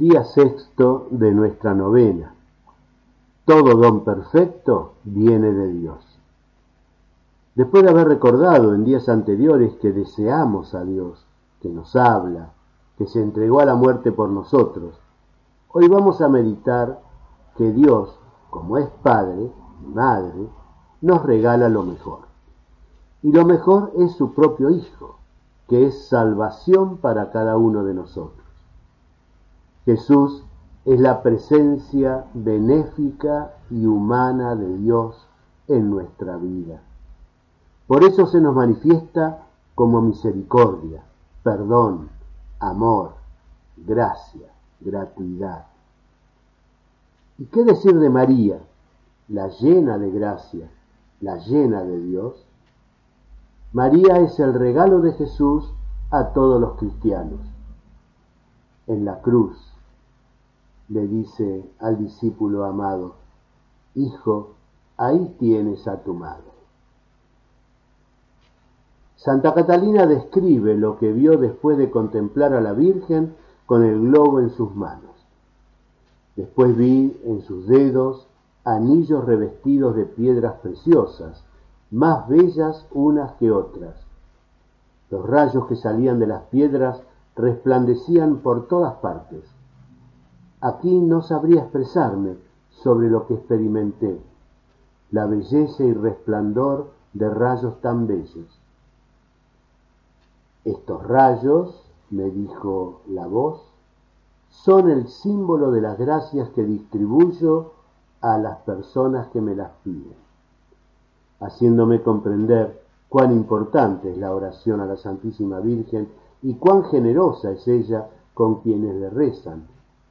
Día sexto de nuestra novena. Todo don perfecto viene de Dios. Después de haber recordado en días anteriores que deseamos a Dios, que nos habla, que se entregó a la muerte por nosotros, hoy vamos a meditar que Dios, como es Padre y Madre, nos regala lo mejor. Y lo mejor es su propio Hijo, que es salvación para cada uno de nosotros. Jesús es la presencia benéfica y humana de Dios en nuestra vida. Por eso se nos manifiesta como misericordia, perdón, amor, gracia, gratuidad. ¿Y qué decir de María, la llena de gracia, la llena de Dios? María es el regalo de Jesús a todos los cristianos. En la cruz, le dice al discípulo amado, Hijo, ahí tienes a tu madre. Santa Catalina describe lo que vio después de contemplar a la Virgen con el globo en sus manos. Después vi en sus dedos anillos revestidos de piedras preciosas, más bellas unas que otras. Los rayos que salían de las piedras resplandecían por todas partes. Aquí no sabría expresarme sobre lo que experimenté, la belleza y resplandor de rayos tan bellos. Estos rayos, me dijo la voz, son el símbolo de las gracias que distribuyo a las personas que me las piden, haciéndome comprender cuán importante es la oración a la Santísima Virgen y cuán generosa es ella con quienes le rezan,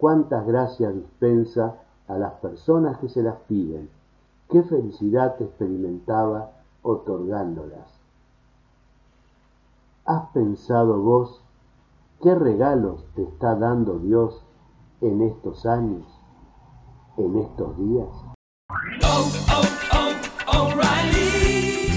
cuántas gracias dispensa a las personas que se las piden, qué felicidad experimentaba otorgándolas. ¿Has pensado vos qué regalos te está dando Dios en estos años, en estos días?